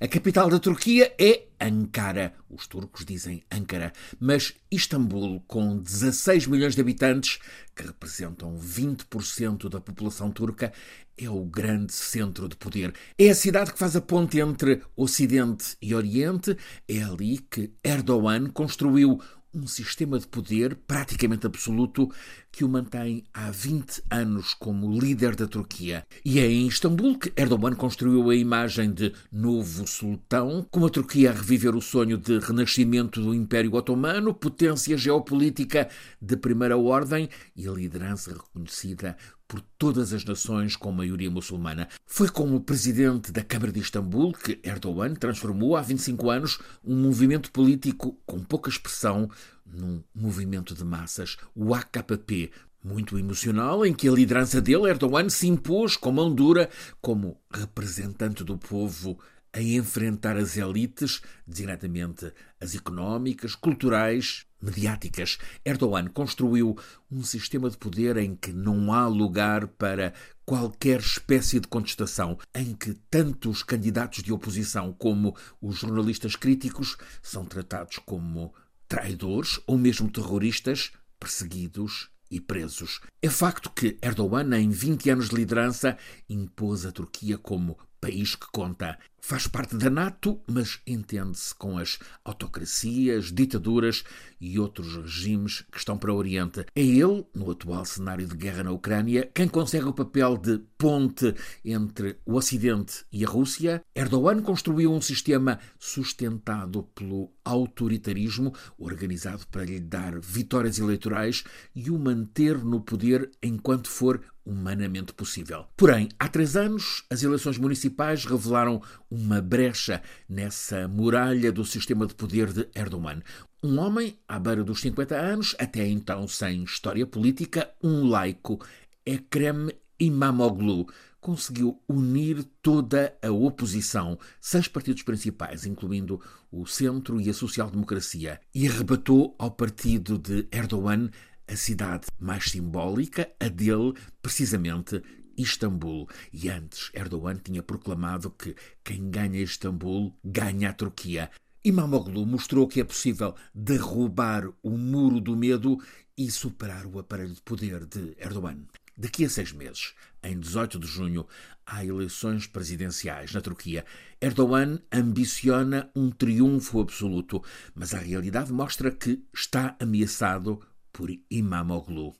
A capital da Turquia é Ankara. Os turcos dizem Ankara, mas Istambul, com 16 milhões de habitantes, que representam 20% da população turca, é o grande centro de poder. É a cidade que faz a ponte entre Ocidente e Oriente. É ali que Erdogan construiu um sistema de poder praticamente absoluto que o mantém há 20 anos como líder da Turquia. E é em Istambul que Erdogan construiu a imagem de novo sultão, com a Turquia a reviver o sonho de renascimento do Império Otomano, potência geopolítica de primeira ordem e liderança reconhecida por todas as nações com maioria muçulmana. Foi como presidente da Câmara de Istambul que Erdogan transformou há 25 anos um movimento político com pouca expressão num movimento de massas, o AKP, muito emocional, em que a liderança dele, Erdogan, se impôs com mão dura como representante do povo a enfrentar as elites, designadamente as económicas, culturais, mediáticas. Erdogan construiu um sistema de poder em que não há lugar para qualquer espécie de contestação, em que tanto os candidatos de oposição como os jornalistas críticos são tratados como traidores ou mesmo terroristas perseguidos e presos. É facto que Erdogan, em 20 anos de liderança, impôs a Turquia como país que conta. Faz parte da NATO, mas entende-se com as autocracias, ditaduras e outros regimes que estão para o Oriente. É ele, no atual cenário de guerra na Ucrânia, quem consegue o papel de ponte entre o Ocidente e a Rússia. Erdogan construiu um sistema sustentado pelo autoritarismo, organizado para lhe dar vitórias eleitorais e o manter no poder enquanto for humanamente possível. Porém, há três anos, as eleições municipais revelaram uma brecha nessa muralha do sistema de poder de Erdogan. Um homem à beira dos 50 anos, até então sem história política, um laico, Ekrem Imamoglu, conseguiu unir toda a oposição, seis partidos principais, incluindo o Centro e a Social-Democracia, e arrebatou ao partido de Erdogan a cidade mais simbólica, a dele, precisamente Istambul. E antes, Erdogan tinha proclamado que quem ganha Istambul ganha a Turquia. Imamoglu mostrou que é possível derrubar o muro do medo e superar o aparelho de poder de Erdogan. Daqui a seis meses, em 18 de junho, há eleições presidenciais na Turquia. Erdogan ambiciona um triunfo absoluto, mas a realidade mostra que está ameaçado por Imamoglu.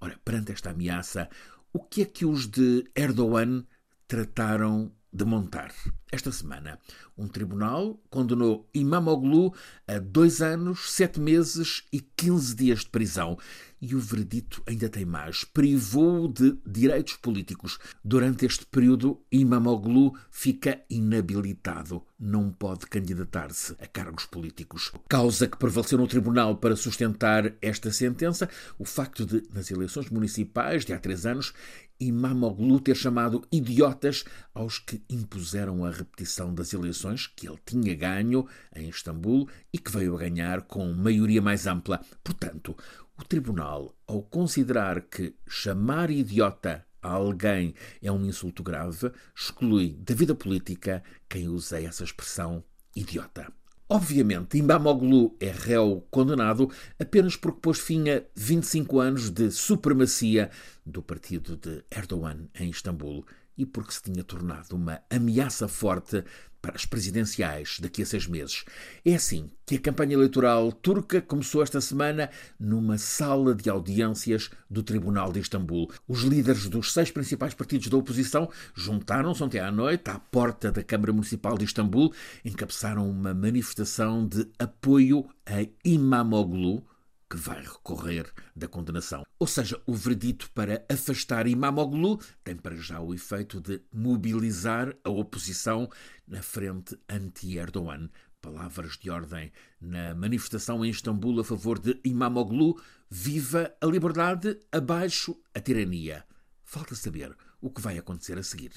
Ora, perante esta ameaça, o que é que os de Erdogan trataram de montar? Esta semana, um tribunal condenou Imamoglu a dois anos, sete meses e quinze dias de prisão. E o veredito ainda tem mais. Privou de direitos políticos. Durante este período, Imamoglu fica inabilitado. Não pode candidatar-se a cargos políticos. Causa que prevaleceu no tribunal para sustentar esta sentença o facto de, nas eleições municipais de há três anos, Imamoglu ter chamado idiotas aos que impuseram a repetição das eleições que ele tinha ganho em Istambul e que veio a ganhar com maioria mais ampla. Portanto, o tribunal, ao considerar que chamar idiota a alguém é um insulto grave, exclui da vida política quem usa essa expressão idiota. Obviamente, Imbamoglu é réu condenado apenas porque pôs fim a 25 anos de supremacia do partido de Erdogan em Istambul e porque se tinha tornado uma ameaça forte para as presidenciais daqui a seis meses. É assim que a campanha eleitoral turca começou esta semana numa sala de audiências do Tribunal de Istambul. Os líderes dos seis principais partidos da oposição juntaram-se ontem à noite à porta da Câmara Municipal de Istambul, encabeçaram uma manifestação de apoio a Imamoglu, que vai recorrer da condenação. Ou seja, o veredito para afastar Imamoglu tem para já o efeito de mobilizar a oposição na frente anti-Erdogan. Palavras de ordem na manifestação em Istambul a favor de Imamoglu: viva a liberdade, abaixo a tirania. Falta saber o que vai acontecer a seguir.